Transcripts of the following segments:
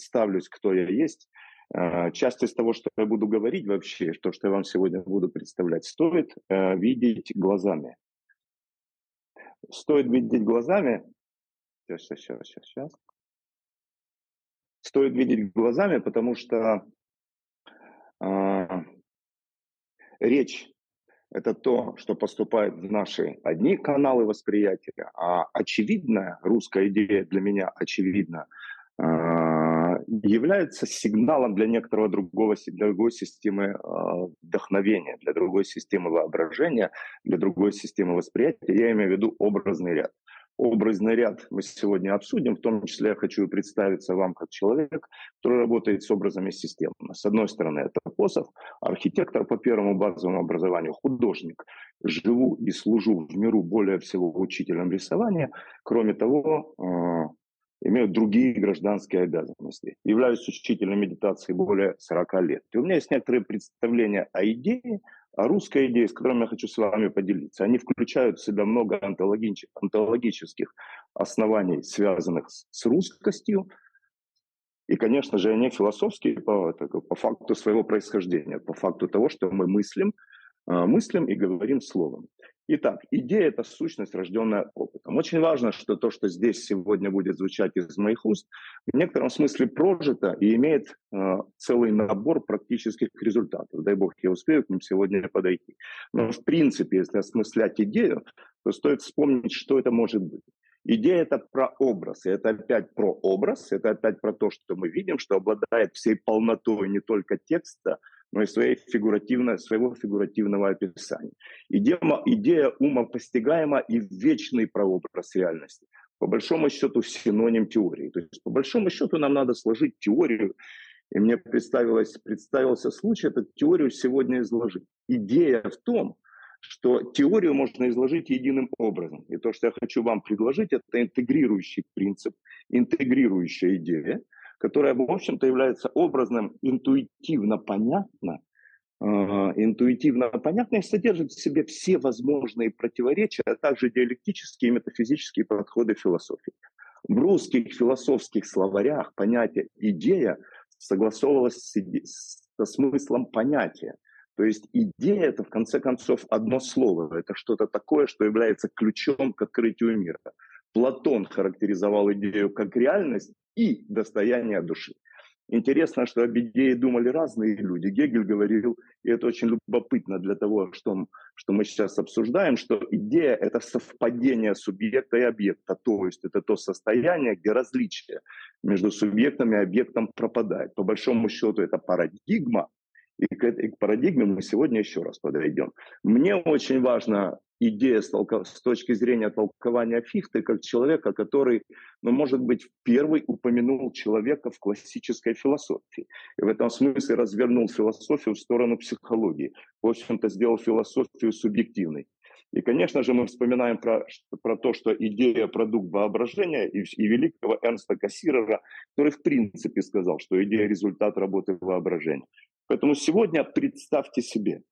представлюсь, кто я есть. Э, часть из того, что я буду говорить вообще, то, что я вам сегодня буду представлять, стоит э, видеть глазами. Стоит видеть глазами. Сейчас, сейчас, сейчас, сейчас. Стоит видеть глазами, потому что э, речь это то, что поступает в наши одни каналы восприятия, а очевидная русская идея для меня очевидна, а, является сигналом для некоторого другого, для другой системы а, вдохновения, для другой системы воображения, для другой системы восприятия. Я имею в виду образный ряд образный ряд мы сегодня обсудим. В том числе я хочу представиться вам как человек, который работает с образами системно. С одной стороны, это Посов, архитектор по первому базовому образованию, художник. Живу и служу в миру более всего учителем рисования. Кроме того, э, имею другие гражданские обязанности. Являюсь учителем медитации более 40 лет. И у меня есть некоторые представления о идее, а русская идея, с которой я хочу с вами поделиться, они включают в себя много онтологических оснований, связанных с русскостью, и, конечно же, они философские по, по факту своего происхождения, по факту того, что мы мыслим, а, мыслим и говорим словом. Итак, идея – это сущность, рожденная опытом. Очень важно, что то, что здесь сегодня будет звучать из моих уст, в некотором смысле прожито и имеет э, целый набор практических результатов. Дай бог, я успею к ним сегодня подойти. Но в принципе, если осмыслять идею, то стоит вспомнить, что это может быть. Идея – это про образ, и это опять про образ, это опять про то, что мы видим, что обладает всей полнотой не только текста, но и своей фигуративно, своего фигуративного описания. Идея, идея умопостигаема и вечный прообраз реальности. По большому счету синоним теории. То есть по большому счету нам надо сложить теорию, и мне представилось, представился случай эту теорию сегодня изложить. Идея в том, что теорию можно изложить единым образом. И то, что я хочу вам предложить, это интегрирующий принцип, интегрирующая идея, которая, в общем-то, является образным, интуитивно понятно, э, интуитивно понятно и содержит в себе все возможные противоречия, а также диалектические и метафизические подходы философии. В русских философских словарях понятие «идея» согласовывалось со смыслом понятия. То есть идея – это, в конце концов, одно слово. Это что-то такое, что является ключом к открытию мира. Платон характеризовал идею как реальность и достояние души. Интересно, что об идее думали разные люди. Гегель говорил, и это очень любопытно для того, что, что мы сейчас обсуждаем, что идея – это совпадение субъекта и объекта, то есть это то состояние, где различие между субъектом и объектом пропадает. По большому счету это парадигма, и к этой парадигме мы сегодня еще раз подойдем. Мне очень важно идея с, толко... с точки зрения толкования Фихты как человека, который, ну, может быть, первый упомянул человека в классической философии. И в этом смысле развернул философию в сторону психологии. В общем-то, сделал философию субъективной. И, конечно же, мы вспоминаем про, про то, что идея – продукт воображения и, и великого Эрнста Кассирера, который в принципе сказал, что идея – результат работы воображения. Поэтому сегодня представьте себе,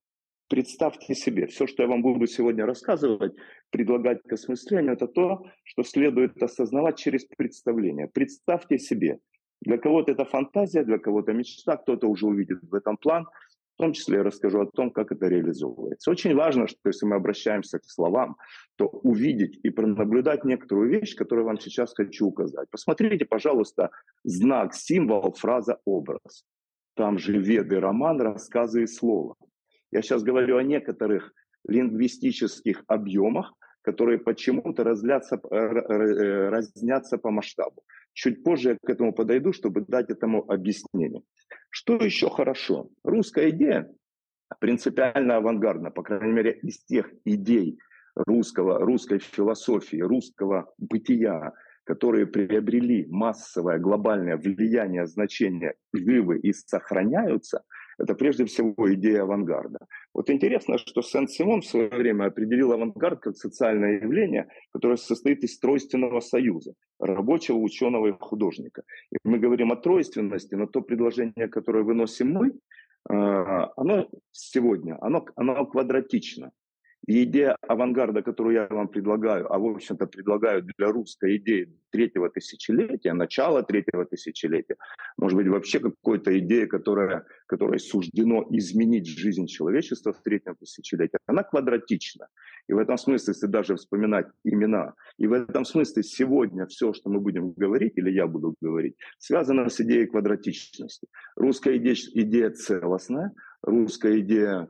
представьте себе, все, что я вам буду сегодня рассказывать, предлагать к осмыслению, это то, что следует осознавать через представление. Представьте себе, для кого-то это фантазия, для кого-то мечта, кто-то уже увидит в этом план. В том числе я расскажу о том, как это реализовывается. Очень важно, что если мы обращаемся к словам, то увидеть и пронаблюдать некоторую вещь, которую вам сейчас хочу указать. Посмотрите, пожалуйста, знак, символ, фраза, образ. Там же веды, роман, рассказы и слово. Я сейчас говорю о некоторых лингвистических объемах, которые почему-то разлятся, э, э, разнятся по масштабу. Чуть позже я к этому подойду, чтобы дать этому объяснение. Что еще хорошо? Русская идея принципиально авангардна, по крайней мере, из тех идей русского, русской философии, русского бытия, которые приобрели массовое глобальное влияние, значение, живы и сохраняются – это прежде всего идея авангарда. Вот интересно, что Сен-Симон в свое время определил авангард как социальное явление, которое состоит из тройственного союза рабочего, ученого и художника. И мы говорим о тройственности, но то предложение, которое выносим мы, а, оно сегодня, оно, оно квадратично. Идея авангарда, которую я вам предлагаю, а в общем-то предлагаю для русской идеи третьего тысячелетия, начала третьего тысячелетия, может быть вообще какой-то идея, которая, которой суждено изменить жизнь человечества в третьем тысячелетии, она квадратична. И в этом смысле, если даже вспоминать имена, и в этом смысле сегодня все, что мы будем говорить, или я буду говорить, связано с идеей квадратичности. Русская идея, идея целостная, русская идея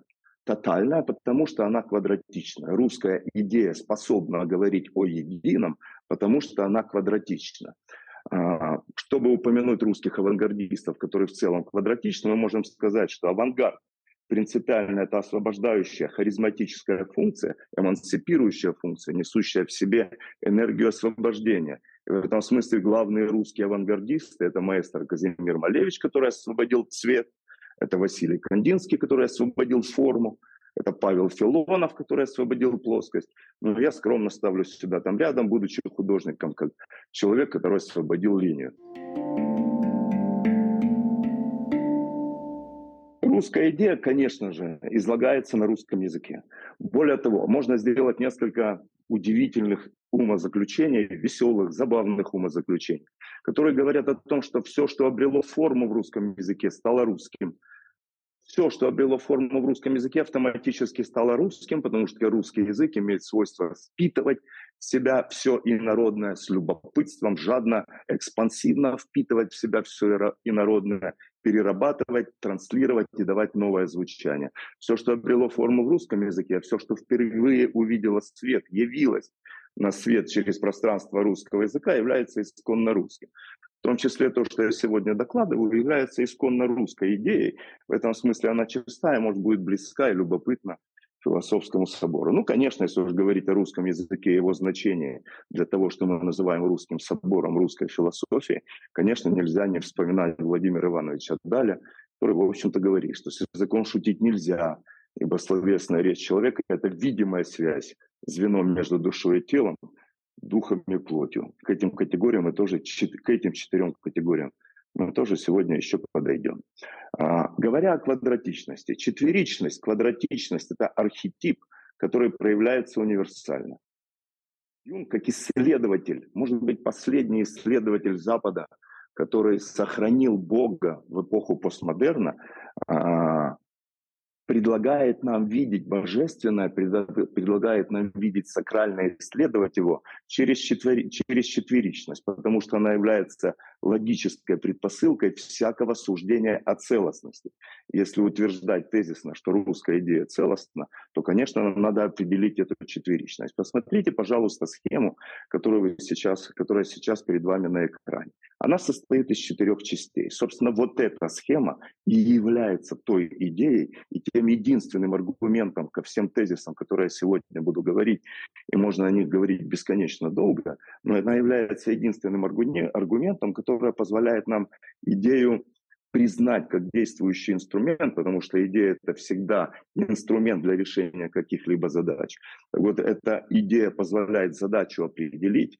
тотальная, потому что она квадратична. Русская идея способна говорить о едином, потому что она квадратична. А, чтобы упомянуть русских авангардистов, которые в целом квадратичны, мы можем сказать, что авангард принципиально это освобождающая харизматическая функция, эмансипирующая функция, несущая в себе энергию освобождения. И в этом смысле главные русские авангардисты – это маэстро Казимир Малевич, который освободил цвет, это Василий Кандинский, который освободил форму, это Павел Филонов, который освободил плоскость. Но я скромно ставлю сюда там рядом, будучи художником, как человек, который освободил линию. Русская идея, конечно же, излагается на русском языке. Более того, можно сделать несколько удивительных умозаключений, веселых, забавных умозаключений, которые говорят о том, что все, что обрело форму в русском языке, стало русским. Все, что обрело форму в русском языке, автоматически стало русским, потому что русский язык имеет свойство впитывать в себя все инородное с любопытством, жадно, экспансивно впитывать в себя все инородное, перерабатывать, транслировать и давать новое звучание. Все, что обрело форму в русском языке, все, что впервые увидело свет, явилось на свет через пространство русского языка, является исконно русским. В том числе то, что я сегодня докладываю, является исконно русской идеей. В этом смысле она чистая, может, будет близка и любопытна философскому собору. Ну, конечно, если уж говорить о русском языке и его значении для того, что мы называем русским собором русской философии, конечно, нельзя не вспоминать Владимира Ивановича Даля, который, в общем-то, говорит, что с языком шутить нельзя, ибо словесная речь человека – это видимая связь, звено между душой и телом, духом и плотью. К этим категориям мы тоже, к этим четырем категориям мы тоже сегодня еще подойдем. А, говоря о квадратичности, четверичность, квадратичность – это архетип, который проявляется универсально. Юнг, как исследователь, может быть, последний исследователь Запада, который сохранил Бога в эпоху постмодерна, а, предлагает нам видеть божественное, предлагает нам видеть сакральное, исследовать его через, четвери, через четверичность, потому что она является логической предпосылкой всякого суждения о целостности. Если утверждать тезисно, что русская идея целостна, то, конечно, нам надо определить эту четверичность. Посмотрите, пожалуйста, схему, которую вы сейчас, которая сейчас перед вами на экране. Она состоит из четырех частей. Собственно, вот эта схема и является той идеей и тем единственным аргументом ко всем тезисам, которые я сегодня буду говорить, и можно о них говорить бесконечно долго, но она является единственным аргументом, который позволяет нам идею признать как действующий инструмент, потому что идея это всегда инструмент для решения каких-либо задач. Вот эта идея позволяет задачу определить,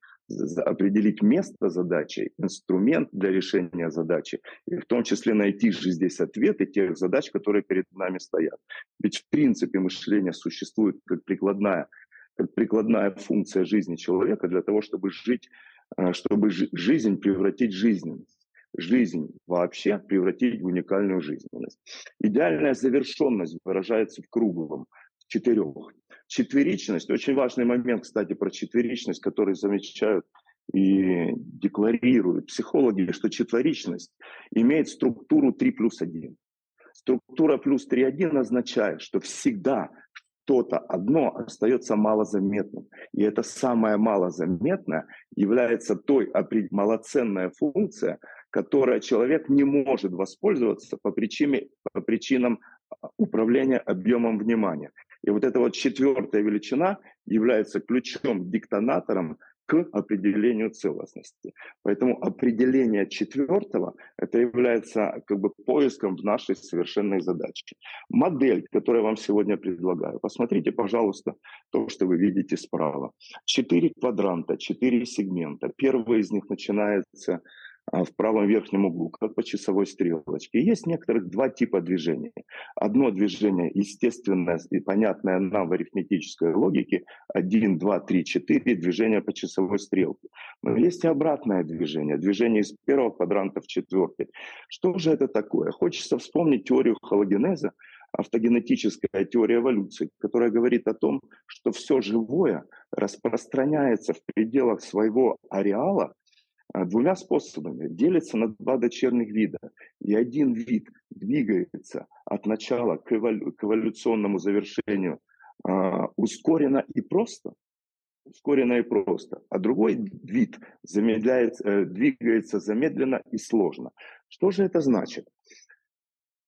определить место задачи, инструмент для решения задачи, и в том числе найти же здесь ответы тех задач, которые перед нами стоят. Ведь в принципе мышление существует как прикладная, как прикладная функция жизни человека для того, чтобы жить, чтобы жизнь превратить в жизненность жизнь вообще превратить в уникальную жизненность. Идеальная завершенность выражается в круговом, в четырех. Четверичность, очень важный момент, кстати, про четверичность, который замечают и декларируют психологи, что четверичность имеет структуру 3 плюс 1. Структура плюс 3 1 означает, что всегда что-то одно остается малозаметным. И это самое малозаметное является той малоценная функция, которой человек не может воспользоваться по, причине, по причинам а, управления объемом внимания. И вот эта вот четвертая величина является ключом, диктонатором к определению целостности. Поэтому определение четвертого это является как бы поиском в нашей совершенной задаче. Модель, которую я вам сегодня предлагаю, посмотрите, пожалуйста, то, что вы видите справа. Четыре квадранта, четыре сегмента. Первый из них начинается в правом верхнем углу, как по часовой стрелочке. Есть некоторых два типа движения. Одно движение естественное и понятное нам в арифметической логике. Один, два, три, четыре движения по часовой стрелке. Но есть и обратное движение. Движение из первого квадранта в четвертый. Что же это такое? Хочется вспомнить теорию хологенеза, автогенетическая теория эволюции, которая говорит о том, что все живое распространяется в пределах своего ареала а, двумя способами. Делится на два дочерних вида. И один вид двигается от начала к, эволю- к эволюционному завершению а, ускоренно и просто, ускоренно и просто, а другой вид замедляется, э, двигается замедленно и сложно. Что же это значит?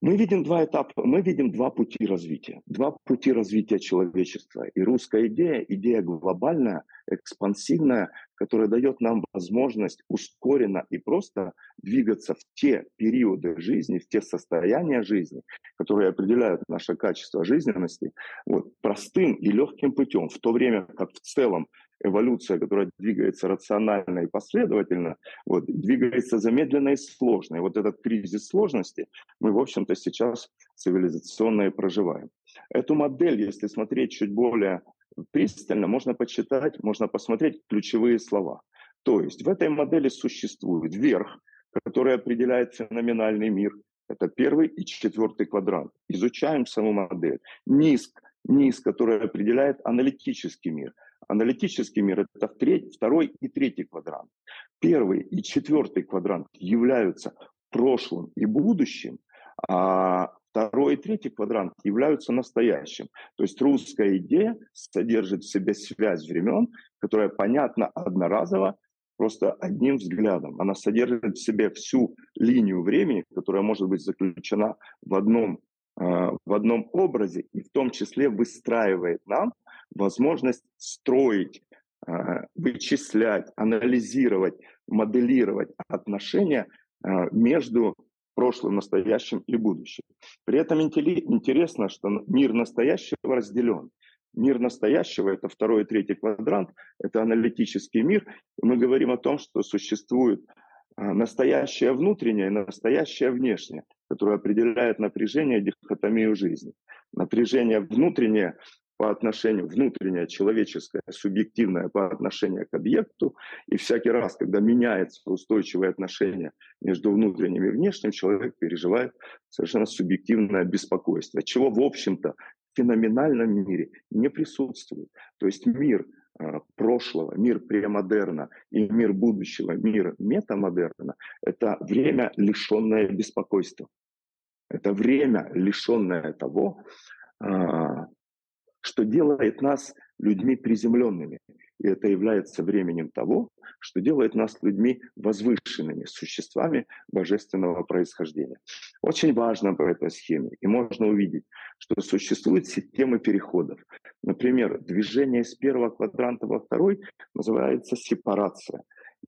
Мы видим два этапа, мы видим два пути развития, два пути развития человечества. И русская идея, идея глобальная, экспансивная, которая дает нам возможность ускоренно и просто двигаться в те периоды жизни, в те состояния жизни, которые определяют наше качество жизненности, вот, простым и легким путем, в то время как в целом эволюция, которая двигается рационально и последовательно, вот, двигается замедленно и сложно. И вот этот кризис сложности мы, в общем-то, сейчас цивилизационно и проживаем. Эту модель, если смотреть чуть более пристально, можно почитать, можно посмотреть ключевые слова. То есть в этой модели существует верх, который определяет феноменальный мир. Это первый и четвертый квадрант. Изучаем саму модель. Низ, низ, который определяет аналитический мир. Аналитический мир – это второй и третий квадрант. Первый и четвертый квадрант являются прошлым и будущим, а второй и третий квадрант являются настоящим. То есть русская идея содержит в себе связь времен, которая понятна одноразово, просто одним взглядом. Она содержит в себе всю линию времени, которая может быть заключена в одном, э, в одном образе и в том числе выстраивает нам возможность строить, а, вычислять, анализировать, моделировать отношения а, между прошлым, настоящим и будущим. При этом интересно, что мир настоящего разделен. Мир настоящего – это второй и третий квадрант, это аналитический мир. Мы говорим о том, что существует а, настоящее внутреннее и настоящее внешнее, которое определяет напряжение дихотомию жизни. Напряжение внутреннее по отношению, внутреннее, человеческое, субъективное по отношению к объекту. И всякий раз, когда меняется устойчивое отношение между внутренним и внешним, человек переживает совершенно субъективное беспокойство, чего, в общем-то, в феноменальном мире не присутствует. То есть мир а, прошлого, мир премодерна и мир будущего, мир метамодерна – это время, лишенное беспокойства. Это время, лишенное того, а, что делает нас людьми приземленными. И это является временем того, что делает нас людьми возвышенными, существами божественного происхождения. Очень важно по этой схеме. И можно увидеть, что существуют системы переходов. Например, движение с первого квадранта во второй называется сепарация.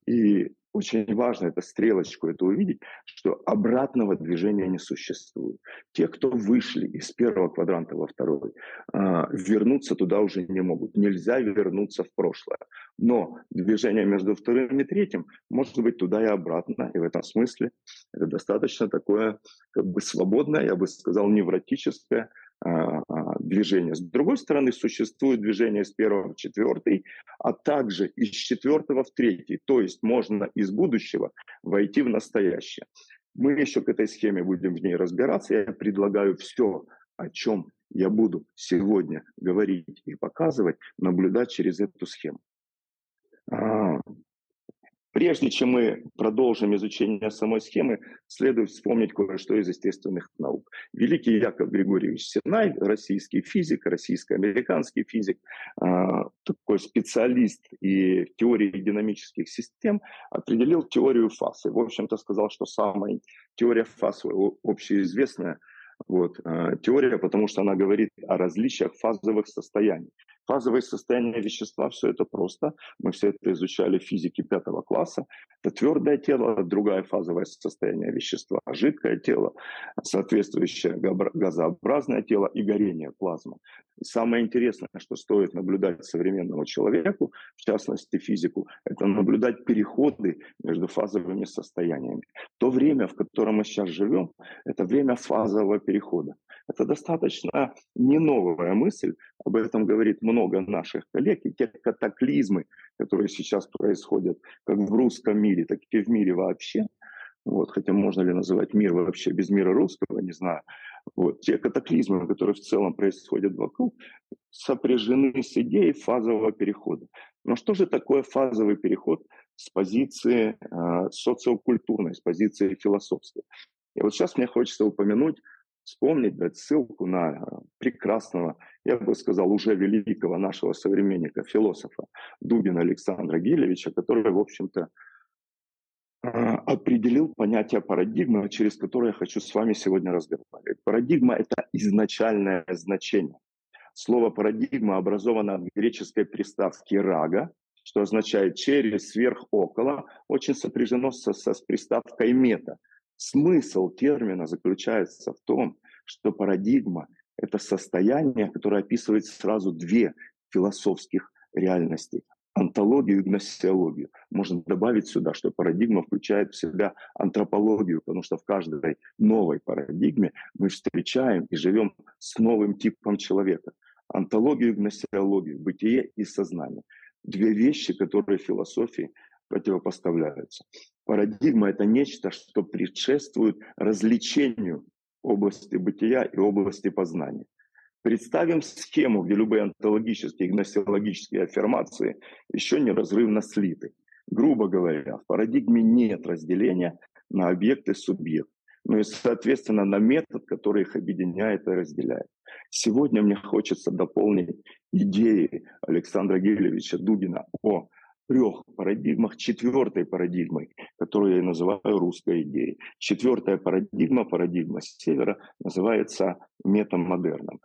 И очень важно это стрелочку это увидеть, что обратного движения не существует. Те, кто вышли из первого квадранта во второй, а, вернуться туда уже не могут. Нельзя вернуться в прошлое. Но движение между вторым и третьим может быть туда и обратно. И в этом смысле это достаточно такое как бы свободное, я бы сказал, невротическое а, а, движение. С другой стороны, существует движение с первого в четвертый, а также из четвертого в третий. То есть можно из будущего войти в настоящее. Мы еще к этой схеме будем в ней разбираться. Я предлагаю все, о чем я буду сегодня говорить и показывать, наблюдать через эту схему. Прежде чем мы продолжим изучение самой схемы, следует вспомнить кое-что из естественных наук. Великий Яков Григорьевич Синай, российский физик, российско-американский физик, а, такой специалист и в теории динамических систем, определил теорию фаз. И, в общем-то, сказал, что самая теория фаз общеизвестная вот, а, теория, потому что она говорит о различиях фазовых состояний. Фазовые состояния вещества, все это просто. Мы все это изучали в физике пятого класса. Это твердое тело, другое фазовое состояние вещества, жидкое тело, соответствующее газообразное тело и горение плазмы. И самое интересное, что стоит наблюдать современному человеку, в частности физику, это наблюдать переходы между фазовыми состояниями. То время, в котором мы сейчас живем, это время фазового перехода. Это достаточно не новая мысль, об этом говорит много наших коллег, и те катаклизмы, которые сейчас происходят как в русском мире, так и в мире вообще, вот, хотя можно ли называть мир вообще без мира русского, не знаю. Вот, те катаклизмы, которые в целом происходят вокруг, сопряжены с идеей фазового перехода. Но что же такое фазовый переход с позиции э, социокультурной, с позиции философской? И вот сейчас мне хочется упомянуть вспомнить, дать ссылку на э, прекрасного, я бы сказал, уже великого нашего современника, философа Дубина Александра Гилевича, который, в общем-то, э, определил понятие парадигмы, через которое я хочу с вами сегодня разговаривать. Парадигма – это изначальное значение. Слово парадигма образовано от греческой приставки «рага», что означает «через», «сверх», «около», очень сопряжено со, со, с приставкой «мета», Смысл термина заключается в том, что парадигма – это состояние, которое описывает сразу две философских реальности – антологию и гносеологию. Можно добавить сюда, что парадигма включает в себя антропологию, потому что в каждой новой парадигме мы встречаем и живем с новым типом человека. Антологию и гносеологию, бытие и сознание. Две вещи, которые в философии противопоставляются. Парадигма – это нечто, что предшествует развлечению области бытия и области познания. Представим схему, где любые онтологические и гносеологические аффирмации еще неразрывно слиты. Грубо говоря, в парадигме нет разделения на объект и субъект, но и, соответственно, на метод, который их объединяет и разделяет. Сегодня мне хочется дополнить идеи Александра Гелевича Дугина о трех парадигмах четвертой парадигмой, которую я называю русской идеей. Четвертая парадигма, парадигма севера, называется метамодерном.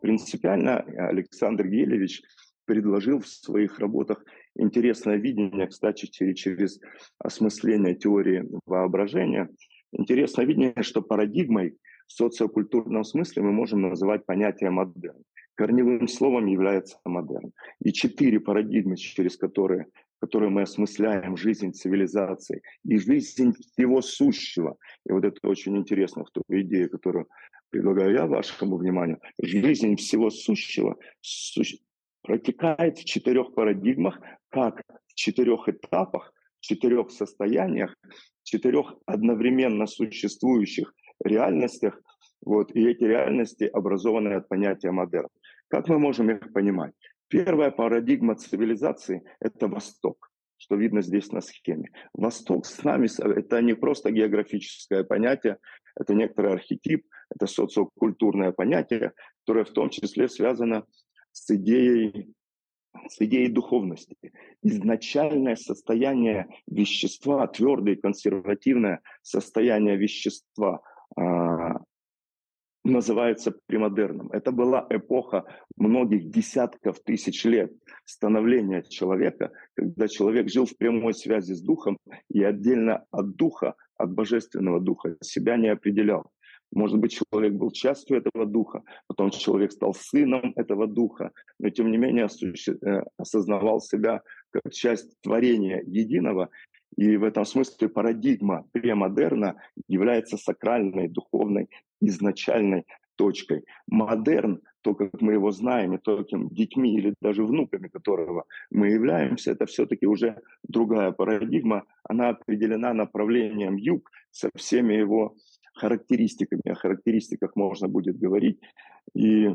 Принципиально Александр Гелевич предложил в своих работах интересное видение, кстати, через осмысление теории воображения. Интересное видение, что парадигмой в социокультурном смысле мы можем называть понятие модерн корневым словом является модерн. И четыре парадигмы, через которые, которые мы осмысляем жизнь цивилизации и жизнь всего сущего. И вот это очень интересно в ту идею, которую предлагаю я вашему вниманию. Жизнь всего сущего суще... протекает в четырех парадигмах, как в четырех этапах, в четырех состояниях, в четырех одновременно существующих реальностях, вот, и эти реальности образованы от понятия модерн. Как мы можем их понимать? Первая парадигма цивилизации – это Восток, что видно здесь на схеме. Восток с нами – это не просто географическое понятие, это некоторый архетип, это социокультурное понятие, которое в том числе связано с идеей с идеей духовности. Изначальное состояние вещества, твердое консервативное состояние вещества а, называется премодерном. Это была эпоха многих десятков тысяч лет становления человека, когда человек жил в прямой связи с духом и отдельно от духа, от божественного духа себя не определял. Может быть, человек был частью этого духа, потом человек стал сыном этого духа, но тем не менее э, осознавал себя как часть творения единого. И в этом смысле парадигма премодерна является сакральной, духовной изначальной точкой. Модерн, то, как мы его знаем, и то, каким детьми или даже внуками которого мы являемся, это все-таки уже другая парадигма. Она определена направлением юг со всеми его характеристиками. О характеристиках можно будет говорить. И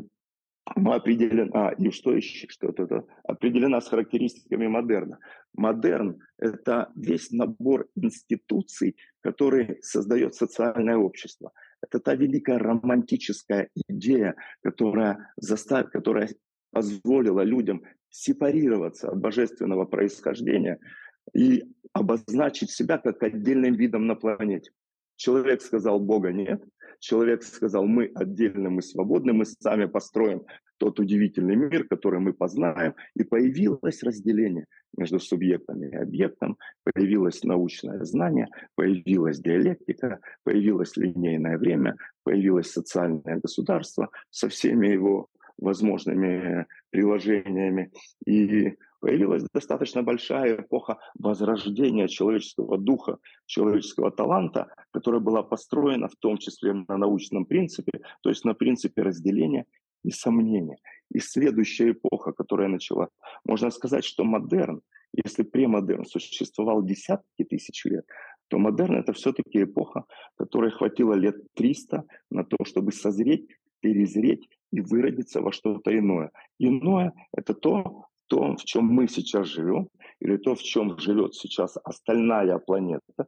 определена, и что еще, что-то это, определена с характеристиками модерна. Модерн – это весь набор институций, который создает социальное общество – это та великая романтическая идея, которая, заставила, которая позволила людям сепарироваться от божественного происхождения и обозначить себя как отдельным видом на планете. Человек сказал, Бога нет. Человек сказал, мы отдельно, мы свободны, мы сами построим тот удивительный мир, который мы познаем, и появилось разделение между субъектом и объектом, появилось научное знание, появилась диалектика, появилось линейное время, появилось социальное государство со всеми его возможными приложениями. И появилась достаточно большая эпоха возрождения человеческого духа, человеческого таланта, которая была построена в том числе на научном принципе, то есть на принципе разделения и сомнения. И следующая эпоха, которая начала, можно сказать, что модерн, если премодерн существовал десятки тысяч лет, то модерн это все-таки эпоха, которой хватило лет 300 на то, чтобы созреть, перезреть и выродиться во что-то иное. Иное — это то, то, в чем мы сейчас живем, или то, в чем живет сейчас остальная планета,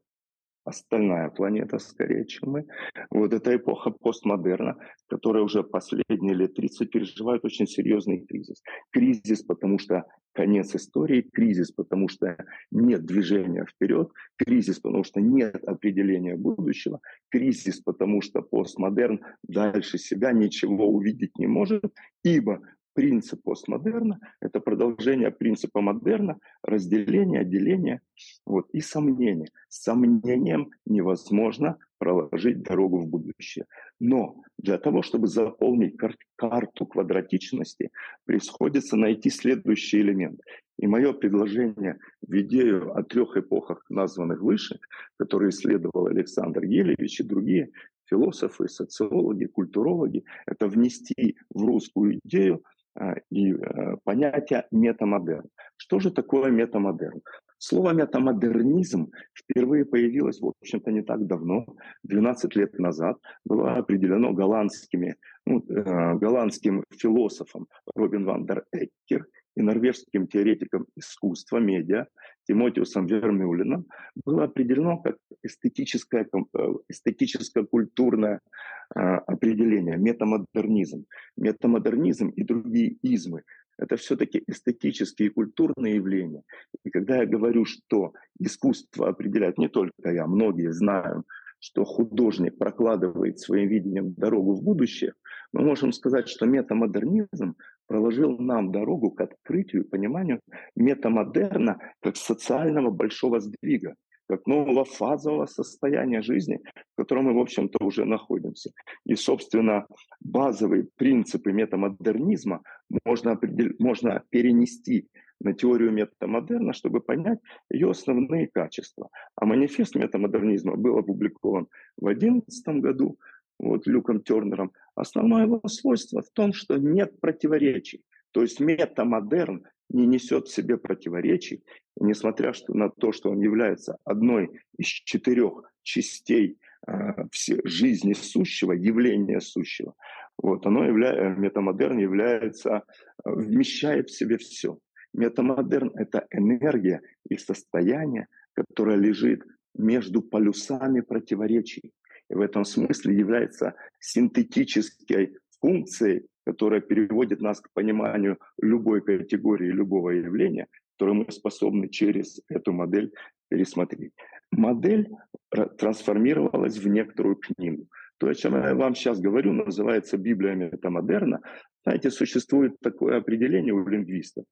остальная планета скорее, чем мы. Вот эта эпоха постмодерна, которая уже последние лет 30 переживает очень серьезный кризис. Кризис, потому что конец истории, кризис, потому что нет движения вперед, кризис, потому что нет определения будущего, кризис, потому что постмодерн дальше себя ничего увидеть не может, ибо принцип постмодерна – это продолжение принципа модерна, разделение, отделение вот, и сомнение. С сомнением невозможно проложить дорогу в будущее. Но для того, чтобы заполнить кар- карту квадратичности, приходится найти следующий элемент. И мое предложение в идею о трех эпохах, названных выше, которые исследовал Александр Гелевич и другие философы, социологи, культурологи, это внести в русскую идею и э, понятие метамодерн. Что же такое метамодерн? Слово метамодернизм впервые появилось, в общем-то, не так давно, 12 лет назад, было определено голландскими, ну, э, голландским философом Робин ван дер Эккер и норвежским теоретиком искусства, медиа Тимотиусом Вермюлином, было определено как эстетическое, э, эстетическое культурное а, определение, метамодернизм. Метамодернизм и другие измы – это все-таки эстетические и культурные явления. И когда я говорю, что искусство определяет не только я, многие знают, что художник прокладывает своим видением дорогу в будущее, мы можем сказать, что метамодернизм проложил нам дорогу к открытию и пониманию метамодерна как социального большого сдвига как нового фазового состояния жизни, в котором мы, в общем-то, уже находимся. И, собственно, базовые принципы метамодернизма можно, можно перенести на теорию метамодерна, чтобы понять ее основные качества. А манифест метамодернизма был опубликован в 2011 году вот, Люком Тернером. Основное его свойство в том, что нет противоречий. То есть метамодерн не несет в себе противоречий, и несмотря на то, что он является одной из четырех частей э, жизни сущего, явления сущего, вот, оно явля... метамодерн является, э, вмещает в себе все. Метамодерн — это энергия и состояние, которое лежит между полюсами противоречий. И в этом смысле является синтетической функцией которая переводит нас к пониманию любой категории, любого явления, которое мы способны через эту модель пересмотреть. Модель трансформировалась в некоторую книгу. То, о чем я вам сейчас говорю, называется Библия метамодерна. Знаете, существует такое определение у лингвистов,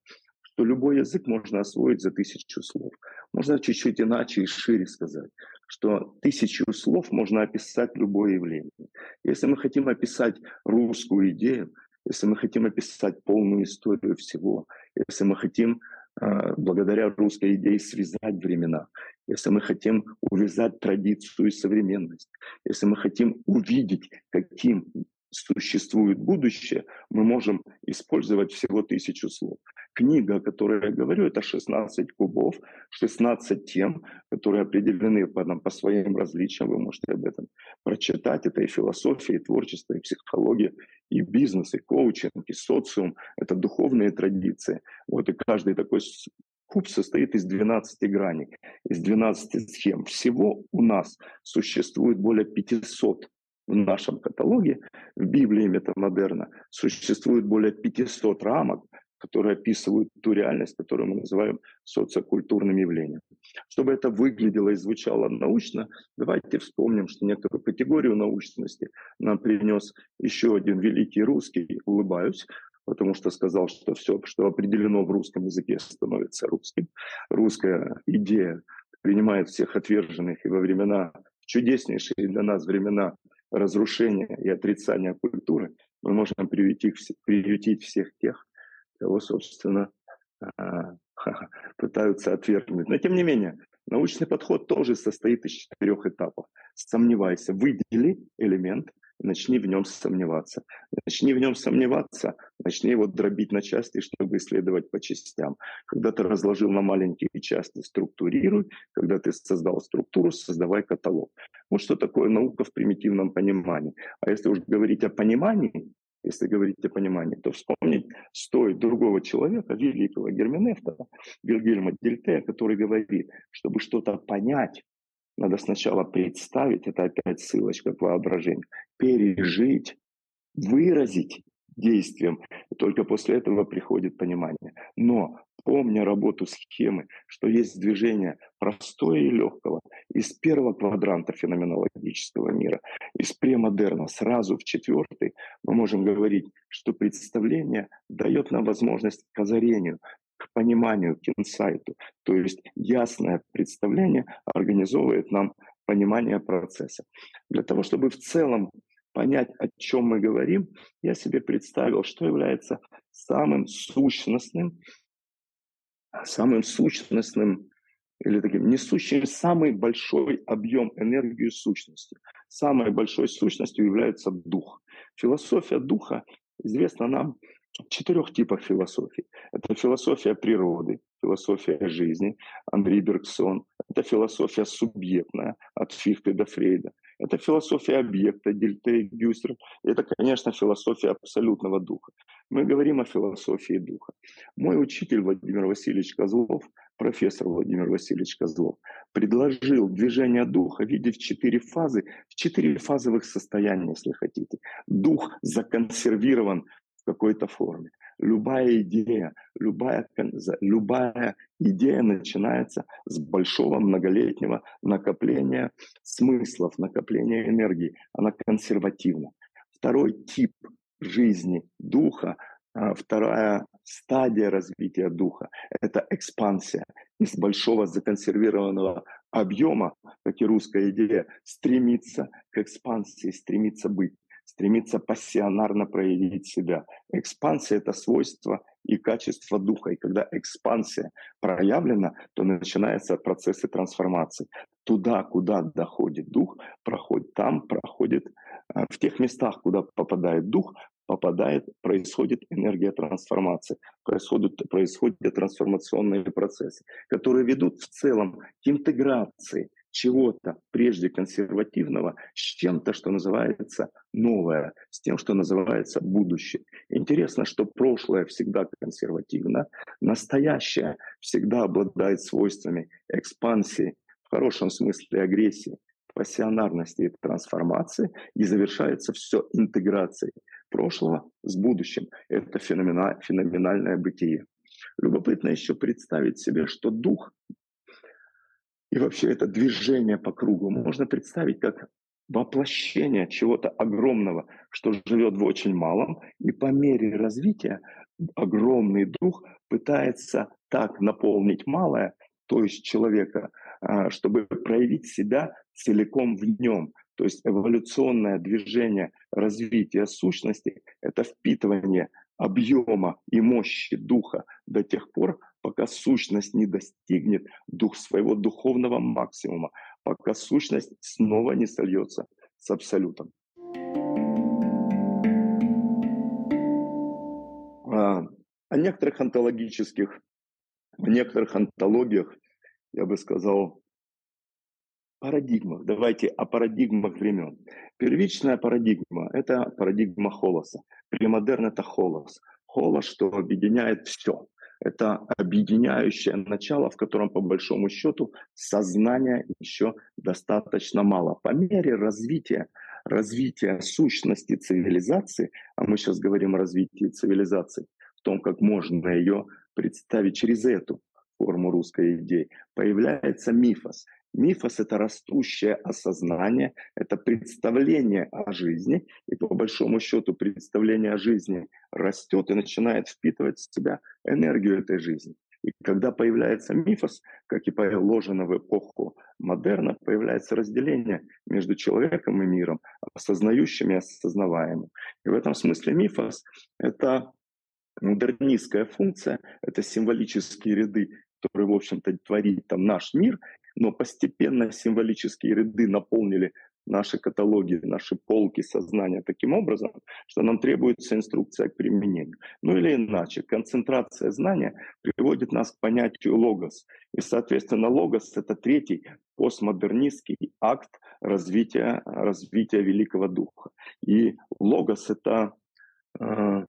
что любой язык можно освоить за тысячу слов. Можно чуть-чуть иначе и шире сказать, что тысячу слов можно описать любое явление. Если мы хотим описать русскую идею, если мы хотим описать полную историю всего, если мы хотим а, благодаря русской идее связать времена, если мы хотим увязать традицию и современность, если мы хотим увидеть, каким существует будущее, мы можем использовать всего тысячу слов. Книга, о которой я говорю, это 16 кубов, 16 тем, которые определены по, по своим различиям. Вы можете об этом прочитать. Это и философия, и творчество, и психология, и бизнес, и коучинг, и социум. Это духовные традиции. Вот и каждый такой куб состоит из 12 граней, из 12 схем. Всего у нас существует более 500 в нашем каталоге, в Библии метамодерна, существует более 500 рамок, которые описывают ту реальность, которую мы называем социокультурным явлением. Чтобы это выглядело и звучало научно, давайте вспомним, что некоторую категорию научности нам принес еще один великий русский, улыбаюсь, потому что сказал, что все, что определено в русском языке, становится русским. Русская идея принимает всех отверженных и во времена, чудеснейшие для нас времена разрушения и отрицания культуры, мы можем приютить, всех тех, кого, собственно, а, пытаются отвергнуть. Но тем не менее, научный подход тоже состоит из четырех этапов. Сомневайся, выдели элемент, начни в нем сомневаться. Начни в нем сомневаться, начни его дробить на части, чтобы исследовать по частям. Когда ты разложил на маленькие части, структурируй. Когда ты создал структуру, создавай каталог. Вот что такое наука в примитивном понимании. А если уж говорить о понимании, если говорить о понимании, то вспомнить стоит другого человека, великого Герменефта, Вильгельма Дельте, который говорит, чтобы что-то понять, надо сначала представить, это опять ссылочка к воображению, пережить, выразить действием. Только после этого приходит понимание. Но помня работу схемы, что есть движение простое и легкого из первого квадранта феноменологического мира, из премодерна сразу в четвертый, мы можем говорить, что представление дает нам возможность к озарению, к пониманию, к инсайту. То есть ясное представление организовывает нам понимание процесса. Для того, чтобы в целом понять, о чем мы говорим, я себе представил, что является самым сущностным, самым сущностным или таким несущим самый большой объем энергии сущности. Самой большой сущностью является дух. Философия духа известна нам четырех типов философии. Это философия природы, философия жизни, Андрей Бергсон. Это философия субъектная, от Фихте до Фрейда. Это философия объекта, Дельте и Гюстер. Это, конечно, философия абсолютного духа. Мы говорим о философии духа. Мой учитель Владимир Васильевич Козлов, профессор Владимир Васильевич Козлов, предложил движение духа видеть в четыре фазы, в четыре фазовых состояния, если хотите. Дух законсервирован какой-то форме. Любая идея, любая, любая идея начинается с большого многолетнего накопления смыслов, накопления энергии. Она консервативна. Второй тип жизни духа, а, вторая стадия развития духа – это экспансия из большого законсервированного объема, как и русская идея, стремиться к экспансии, стремиться быть стремится пассионарно проявить себя. Экспансия – это свойство и качество духа. И когда экспансия проявлена, то начинаются процессы трансформации. Туда, куда доходит дух, проходит, там проходит, э, в тех местах, куда попадает дух, попадает, происходит энергия трансформации, происходят, происходят трансформационные процессы, которые ведут в целом к интеграции чего-то прежде консервативного с чем-то, что называется новое, с тем, что называется будущее. Интересно, что прошлое всегда консервативно, настоящее всегда обладает свойствами экспансии, в хорошем смысле агрессии, пассионарности и трансформации, и завершается все интеграцией прошлого с будущим. Это феноменальное бытие. Любопытно еще представить себе, что дух и вообще это движение по кругу можно представить как воплощение чего-то огромного, что живет в очень малом, и по мере развития огромный дух пытается так наполнить малое, то есть человека, а, чтобы проявить себя целиком в нем. То есть эволюционное движение развития сущности — это впитывание объема и мощи духа до тех пор, пока сущность не достигнет дух своего духовного максимума, пока сущность снова не сольется с абсолютом. А, о некоторых онтологических, о некоторых онтологиях, я бы сказал, парадигмах. Давайте о парадигмах времен. Первичная парадигма – это парадигма холоса. Премодерн – это холос. Холос, что объединяет все это объединяющее начало, в котором, по большому счету, сознания еще достаточно мало. По мере развития, развития сущности цивилизации, а мы сейчас говорим о развитии цивилизации, в том, как можно ее представить через эту форму русской идеи, появляется мифос. Мифос — это растущее осознание, это представление о жизни, и по большому счету представление о жизни растет и начинает впитывать в себя энергию этой жизни. И когда появляется мифос, как и положено в эпоху модерна, появляется разделение между человеком и миром, осознающим и осознаваемым. И в этом смысле мифос — это модернистская функция, это символические ряды, которые, в общем-то, творит там наш мир, но постепенно символические ряды наполнили наши каталоги, наши полки сознания таким образом, что нам требуется инструкция к применению. Ну или иначе, концентрация знания приводит нас к понятию логос. И, соответственно, логос — это третий постмодернистский акт развития, развития Великого Духа. И логос — это э,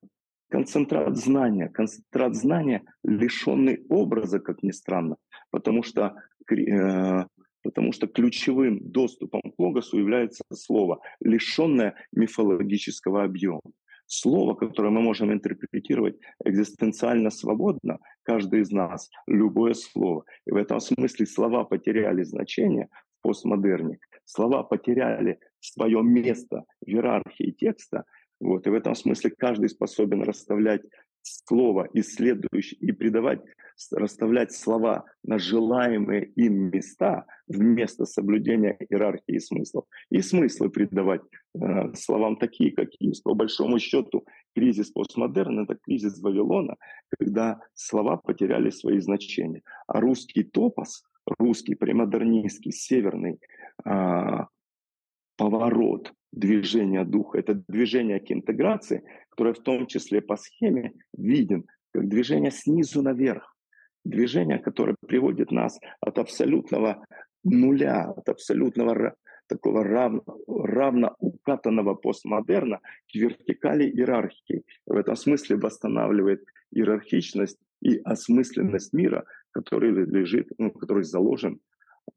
концентрат знания, концентрат знания, лишенный образа, как ни странно, потому что э, потому что ключевым доступом к логосу является слово, лишенное мифологического объема. Слово, которое мы можем интерпретировать экзистенциально свободно, каждый из нас, любое слово. И в этом смысле слова потеряли значение в постмодерне. Слова потеряли свое место в иерархии текста. Вот. И в этом смысле каждый способен расставлять слово исследующий и придавать, расставлять слова на желаемые им места вместо соблюдения иерархии смыслов. И смыслы придавать э, словам такие, какие есть. По большому счету, кризис постмодерна — это кризис Вавилона, когда слова потеряли свои значения. А русский топос, русский премодернистский, северный э, поворот движения духа, это движение к интеграции, которое в том числе по схеме виден как движение снизу наверх. Движение, которое приводит нас от абсолютного нуля, от абсолютного такого равно, равно укатанного постмодерна к вертикали иерархии. В этом смысле восстанавливает иерархичность и осмысленность мира, который лежит, ну, который заложен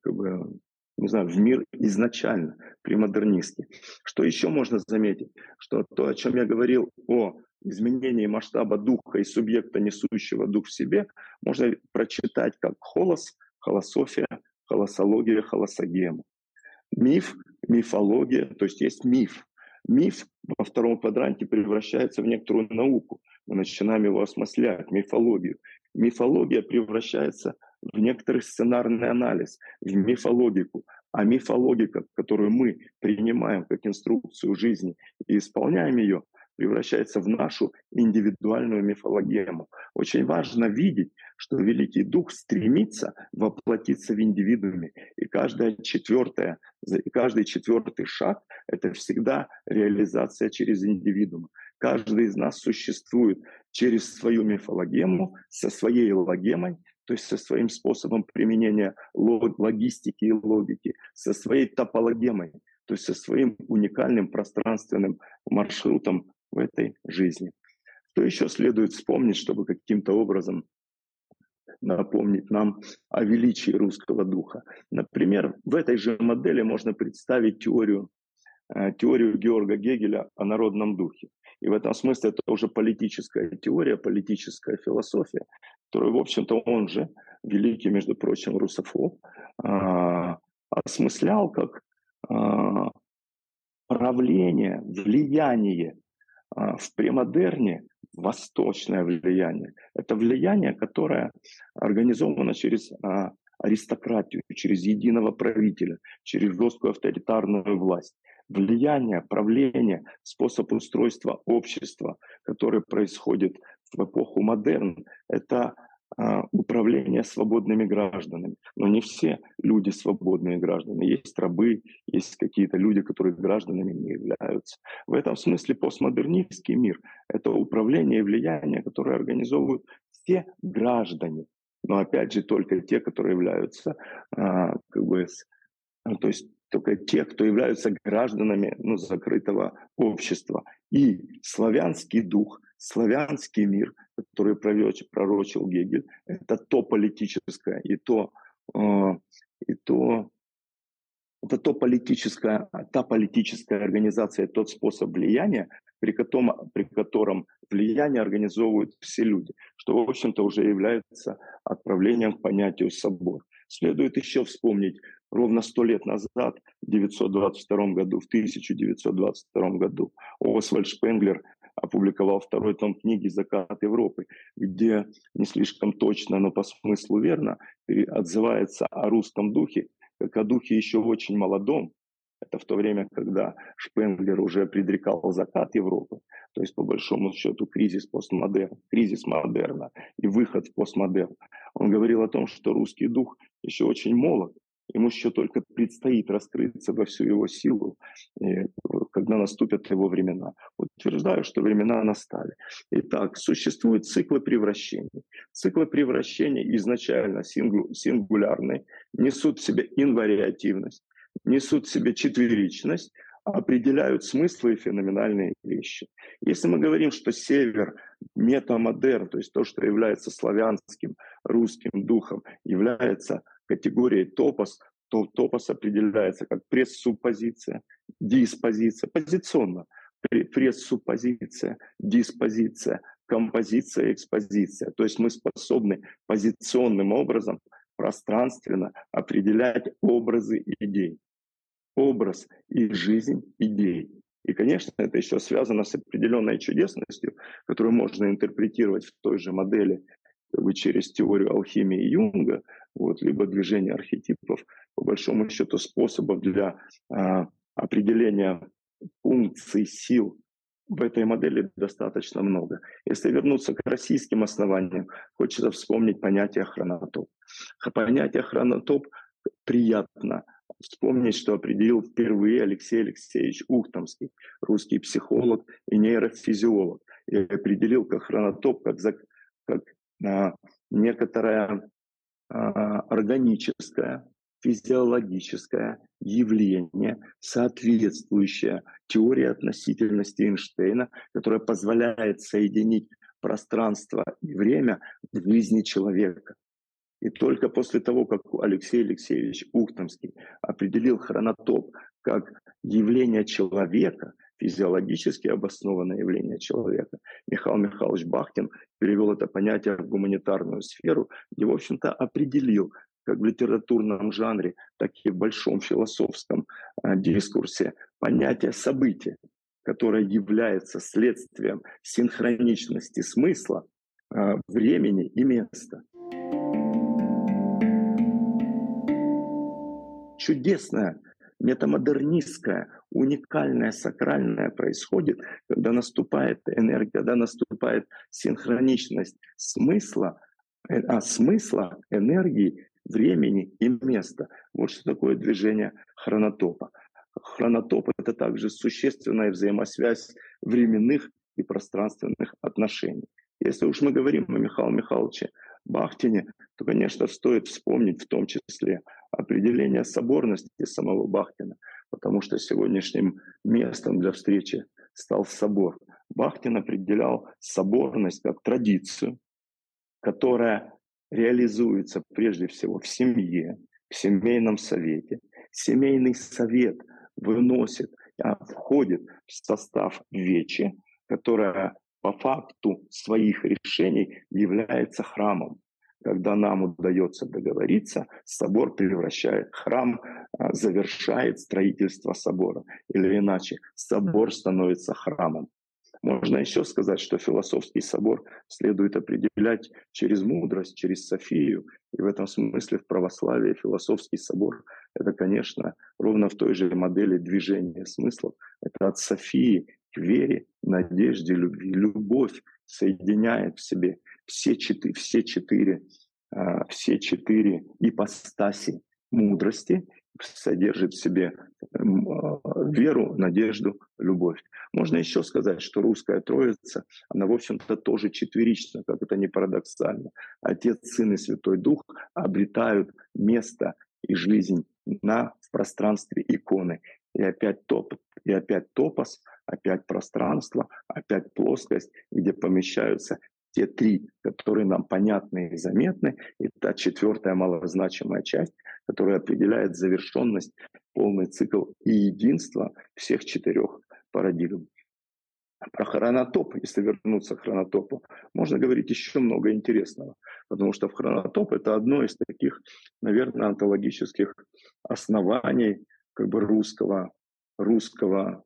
как бы, не знаю, в мир изначально, при модернистке. Что еще можно заметить? Что то, о чем я говорил о изменении масштаба духа и субъекта, несущего дух в себе, можно прочитать как холос, холософия, холосология, холосогема. Миф, мифология, то есть есть миф. Миф во втором квадранте превращается в некоторую науку. Мы начинаем его осмыслять, мифологию. Мифология превращается в некоторый сценарный анализ, в мифологику. А мифологика, которую мы принимаем как инструкцию жизни и исполняем ее, превращается в нашу индивидуальную мифологему. Очень важно видеть, что Великий Дух стремится воплотиться в индивидууме. И каждая четвертая, и каждый четвертый шаг — это всегда реализация через индивидуум. Каждый из нас существует через свою мифологему, со своей логемой, то есть со своим способом применения логистики и логики, со своей топологемой, то есть со своим уникальным пространственным маршрутом в этой жизни. Что еще следует вспомнить, чтобы каким-то образом напомнить нам о величии русского духа. Например, в этой же модели можно представить теорию, э, теорию Георга Гегеля о народном духе. И в этом смысле это уже политическая теория, политическая философия, которую, в общем-то, он же, великий, между прочим, русофоб, а, осмыслял как а, правление, влияние а, в премодерне, восточное влияние. Это влияние, которое организовано через аристократию, через единого правителя, через жесткую авторитарную власть влияние, правление, способ устройства общества, который происходит в эпоху модерн, это а, управление свободными гражданами. Но не все люди свободные граждане. Есть рабы, есть какие-то люди, которые гражданами не являются. В этом смысле постмодернистский мир — это управление и влияние, которое организовывают все граждане. Но опять же только те, которые являются а, как бы, то есть только те, кто являются гражданами ну, закрытого общества. И славянский дух, славянский мир, который пророчил Гегель, это то политическое и то, э, и то это то политическая, та политическая организация, тот способ влияния, при котором, при котором влияние организовывают все люди, что, в общем-то, уже является отправлением к понятию собор. Следует еще вспомнить, ровно сто лет назад, в 1922 году, в 1922 году, Освальд Шпенглер опубликовал второй том книги «Закат Европы», где не слишком точно, но по смыслу верно отзывается о русском духе, как о духе еще очень молодом. Это в то время, когда Шпенглер уже предрекал закат Европы, то есть по большому счету кризис постмодерна, кризис модерна и выход в постмодерн. Он говорил о том, что русский дух еще очень молод, Ему еще только предстоит раскрыться во всю его силу, когда наступят его времена. Утверждаю, что времена настали. Итак, существуют циклы превращений. Циклы превращения изначально сингулярные, несут в себе инвариативность, несут в себе четверичность, определяют смыслы и феноменальные вещи. Если мы говорим, что север метамодерн, то есть то, что является славянским, русским духом, является категорией топос, то топос определяется как прессуппозиция, диспозиция, позиционно, прессуппозиция, диспозиция, композиция, экспозиция. То есть мы способны позиционным образом пространственно определять образы идей. Образ и жизнь идей. И, конечно, это еще связано с определенной чудесностью, которую можно интерпретировать в той же модели бы через теорию алхимии Юнга, вот, либо движение архетипов, по большому счету, способов для а, определения функций сил в этой модели достаточно много. Если вернуться к российским основаниям, хочется вспомнить понятие хронотоп. Понятие хронотоп приятно вспомнить, что определил впервые Алексей Алексеевич Ухтомский, русский психолог и нейрофизиолог. И определил как хронотоп, как, как некоторое а, органическое, физиологическое явление, соответствующее теории относительности Эйнштейна, которая позволяет соединить пространство и время в жизни человека. И только после того, как Алексей Алексеевич Ухтомский определил хронотоп как явление человека, физиологически обоснованное явление человека. Михаил Михайлович Бахтин перевел это понятие в гуманитарную сферу, где, в общем-то, определил как в литературном жанре, так и в большом философском э, дискурсе понятие события, которое является следствием синхроничности смысла, э, времени и места. Чудесное метамодернистское, уникальное, сакральное происходит, когда наступает энергия, когда наступает синхроничность смысла, э, а смысла, энергии, времени и места. Вот что такое движение хронотопа. Хронотоп — это также существенная взаимосвязь временных и пространственных отношений. Если уж мы говорим о Михаиле Михайловиче Бахтине, то, конечно, стоит вспомнить в том числе определение соборности самого Бахтина, потому что сегодняшним местом для встречи стал собор. Бахтин определял соборность как традицию, которая реализуется прежде всего в семье, в семейном совете. Семейный совет выносит, входит в состав вечи, которая по факту своих решений является храмом. Когда нам удается договориться, собор превращает храм, а, завершает строительство собора. Или иначе, собор становится храмом. Можно еще сказать, что философский собор следует определять через мудрость, через Софию. И в этом смысле в православии философский собор — это, конечно, ровно в той же модели движения смыслов. Это от Софии к вере, надежде, любви. Любовь соединяет в себе все четыре, все четыре, а, все четыре ипостаси мудрости, содержит в себе а, веру, надежду, любовь. Можно еще сказать, что русская троица, она, в общем-то, тоже четверична, как это не парадоксально. Отец, Сын и Святой Дух обретают место и жизнь на в пространстве иконы. И опять топ, и опять топос, опять пространство, опять плоскость, где помещаются те три, которые нам понятны и заметны, и та четвертая малозначимая часть, которая определяет завершенность, полный цикл и единство всех четырех парадигм. Про хронотоп, если вернуться к хронотопу, можно говорить еще много интересного, потому что в хронотоп это одно из таких, наверное, антологических оснований как бы русского, русского,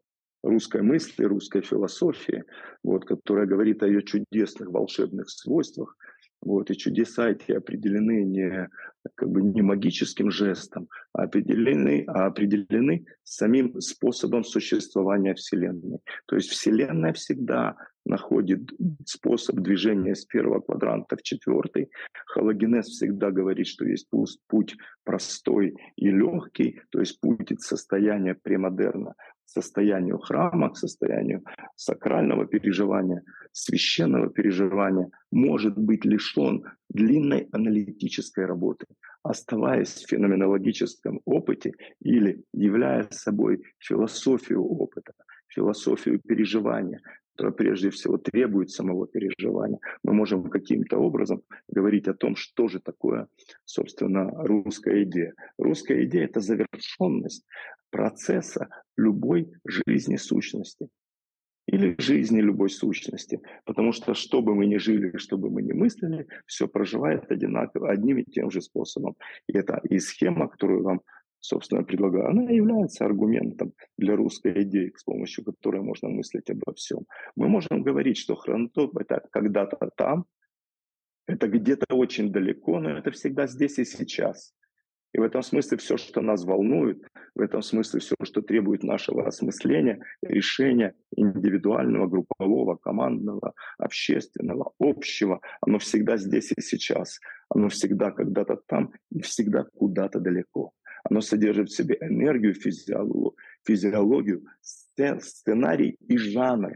русской мысли, русской философии, вот, которая говорит о ее чудесных волшебных свойствах, вот, и чудеса эти определены не, как бы не магическим жестом, а определены, а определены самим способом существования Вселенной. То есть Вселенная всегда находит способ движения с первого квадранта в четвертый. Халогенез всегда говорит, что есть путь простой и легкий, то есть путь от состояния премодерна состоянию храма, к состоянию сакрального переживания, священного переживания, может быть лишен длинной аналитической работы, оставаясь в феноменологическом опыте или являя собой философию опыта, философию переживания, прежде всего требует самого переживания. Мы можем каким-то образом говорить о том, что же такое, собственно, русская идея. Русская идея — это завершенность процесса любой жизни сущности или жизни любой сущности. Потому что что бы мы ни жили, что бы мы ни мыслили, все проживает одинаково, одним и тем же способом. И это и схема, которую вам собственно, предлагаю, она является аргументом для русской идеи, с помощью которой можно мыслить обо всем. Мы можем говорить, что хронотоп — это когда-то там, это где-то очень далеко, но это всегда здесь и сейчас. И в этом смысле все, что нас волнует, в этом смысле все, что требует нашего осмысления, решения индивидуального, группового, командного, общественного, общего, оно всегда здесь и сейчас. Оно всегда когда-то там и всегда куда-то далеко. Оно содержит в себе энергию, физиологию, сценарий и жанр,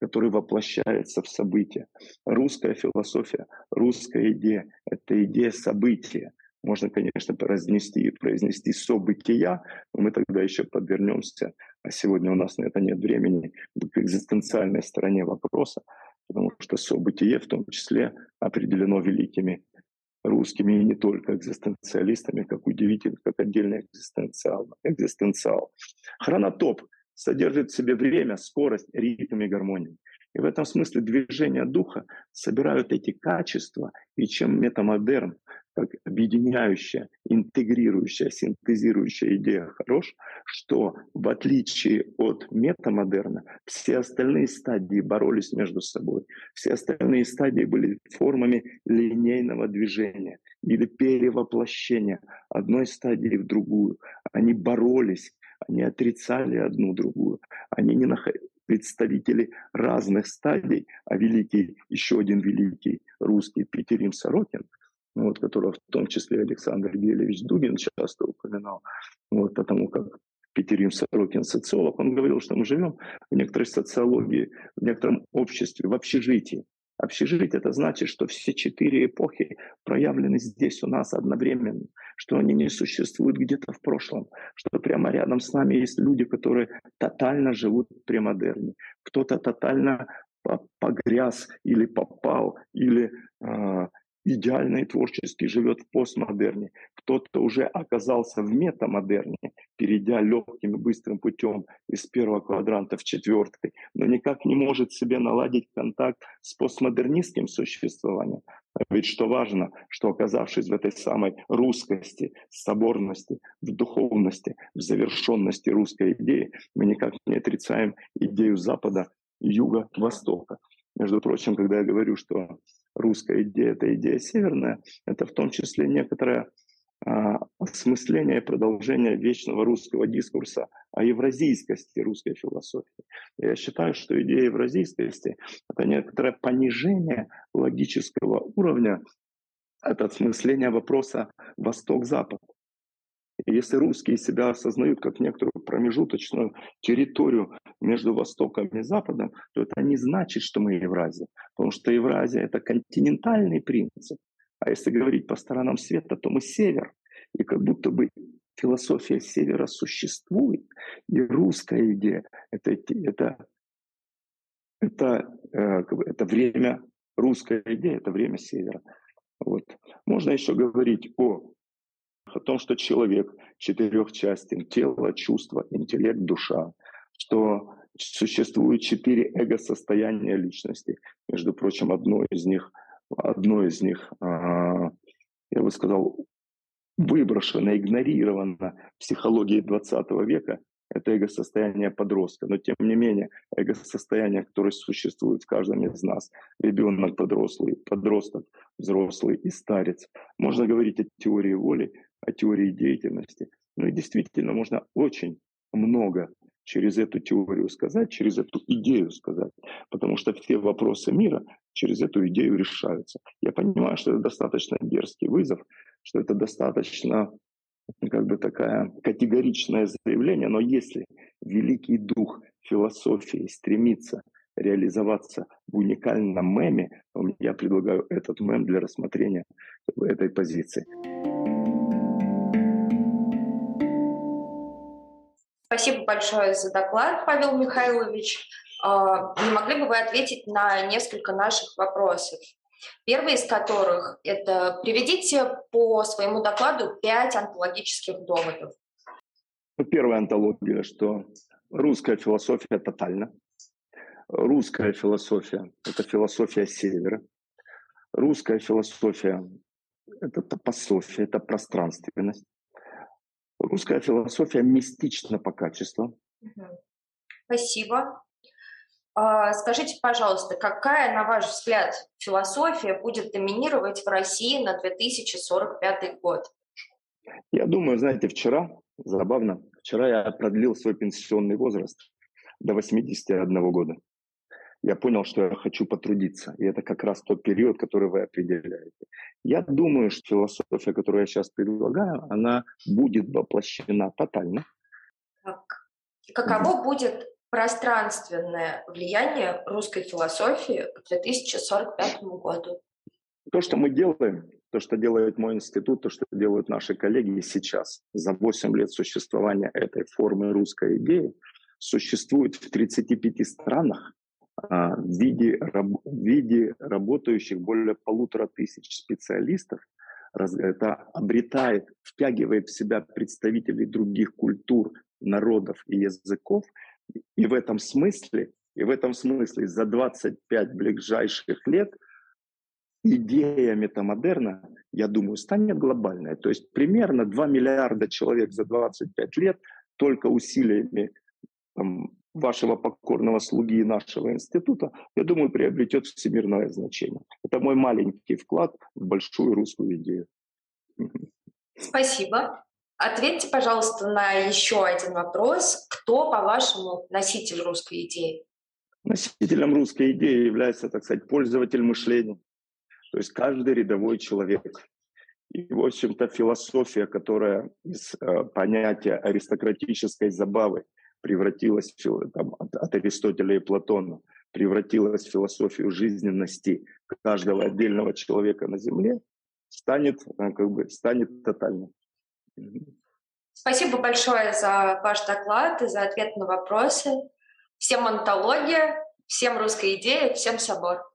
который воплощается в события. Русская философия, русская идея — это идея события. Можно, конечно, разнести и произнести события, но мы тогда еще подвернемся, а сегодня у нас на это нет времени, к экзистенциальной стороне вопроса, потому что событие в том числе определено великими русскими и не только экзистенциалистами, как удивительно, как отдельный экзистенциал. экзистенциал. Хронотоп содержит в себе время, скорость, ритм и гармонию. И в этом смысле движения духа собирают эти качества, и чем метамодерн как объединяющая, интегрирующая, синтезирующая идея хорош, что в отличие от метамодерна, все остальные стадии боролись между собой. Все остальные стадии были формами линейного движения или перевоплощения одной стадии в другую. Они боролись, они отрицали одну другую. Они не находили представители разных стадий, а великий, еще один великий русский Петерим Сорокин – вот, которого в том числе Александр Гелевич Дугин часто упоминал, вот, потому как Петерим Сорокин социолог, он говорил, что мы живем в некоторой социологии, в некотором обществе, в общежитии. Общежитие – это значит, что все четыре эпохи проявлены здесь у нас одновременно, что они не существуют где-то в прошлом, что прямо рядом с нами есть люди, которые тотально живут в премодерне. Кто-то тотально погряз или попал, или э, идеально и творчески живет в постмодерне. Кто-то уже оказался в метамодерне, перейдя легким и быстрым путем из первого квадранта в четвертый, но никак не может себе наладить контакт с постмодернистским существованием. А ведь что важно, что оказавшись в этой самой русскости, соборности, в духовности, в завершенности русской идеи, мы никак не отрицаем идею Запада, Юга, Востока. Между прочим, когда я говорю, что русская идея, это идея северная, это в том числе некоторое а, осмысление и продолжение вечного русского дискурса о евразийскости русской философии. Я считаю, что идея евразийскости — это некоторое понижение логического уровня, это осмысление вопроса Восток-Запад. Если русские себя осознают как некоторую промежуточную территорию между Востоком и Западом, то это не значит, что мы Евразия. Потому что Евразия — это континентальный принцип. А если говорить по сторонам света, то мы север. И как будто бы философия севера существует. И русская идея — это, это, это, э, это время, русская идея — это время севера. Вот. Можно еще говорить о о том, что человек четырехчастен, тело, чувство, интеллект, душа, что Существует четыре эго-состояния личности. Между прочим, одно из них, одно из них, а, я бы сказал, выброшено, игнорировано психологией 20 века, это эго-состояние подростка. Но тем не менее, эго-состояние, которое существует в каждом из нас, ребенок, подростлый, подросток, взрослый и старец. Можно говорить о теории воли, о теории деятельности. Ну и действительно, можно очень много через эту теорию сказать, через эту идею сказать, потому что все вопросы мира через эту идею решаются. Я понимаю, что это достаточно дерзкий вызов, что это достаточно как бы такая категоричное заявление, но если великий дух философии стремится реализоваться в уникальном меме, я предлагаю этот мем для рассмотрения этой позиции. Спасибо большое за доклад, Павел Михайлович. А, не могли бы вы ответить на несколько наших вопросов? Первый из которых – это приведите по своему докладу пять антологических доводов. Ну, первая антология, что русская философия тотальна. Русская философия – это философия Севера. Русская философия – это топософия, это пространственность. Русская философия мистична по качеству. Спасибо. А, скажите, пожалуйста, какая, на ваш взгляд, философия будет доминировать в России на 2045 год? Я думаю, знаете, вчера, забавно, вчера я продлил свой пенсионный возраст до 81 года. Я понял, что я хочу потрудиться. И это как раз тот период, который вы определяете. Я думаю, что философия, которую я сейчас предлагаю, она будет воплощена тотально. Так. Каково будет пространственное влияние русской философии к 2045 году? То, что мы делаем, то, что делает мой институт, то, что делают наши коллеги сейчас, за 8 лет существования этой формы русской идеи, существует в 35 странах в виде, в виде работающих более полутора тысяч специалистов, это обретает, втягивает в себя представителей других культур, народов и языков, и в этом смысле, и в этом смысле за 25 ближайших лет идея метамодерна, я думаю, станет глобальной. То есть примерно 2 миллиарда человек за 25 лет только усилиями вашего покорного слуги и нашего института, я думаю, приобретет всемирное значение. Это мой маленький вклад в большую русскую идею. Спасибо. Ответьте, пожалуйста, на еще один вопрос. Кто, по-вашему, носитель русской идеи? Носителем русской идеи является, так сказать, пользователь мышления. То есть каждый рядовой человек. И, в общем-то, философия, которая из э, понятия аристократической забавы превратилась там, от, от Аристотеля и Платона, превратилась в философию жизненности каждого отдельного человека на Земле, станет, э, как бы, станет тотальной. Спасибо большое за ваш доклад и за ответ на вопросы. Всем антология, всем русская идея, всем собор.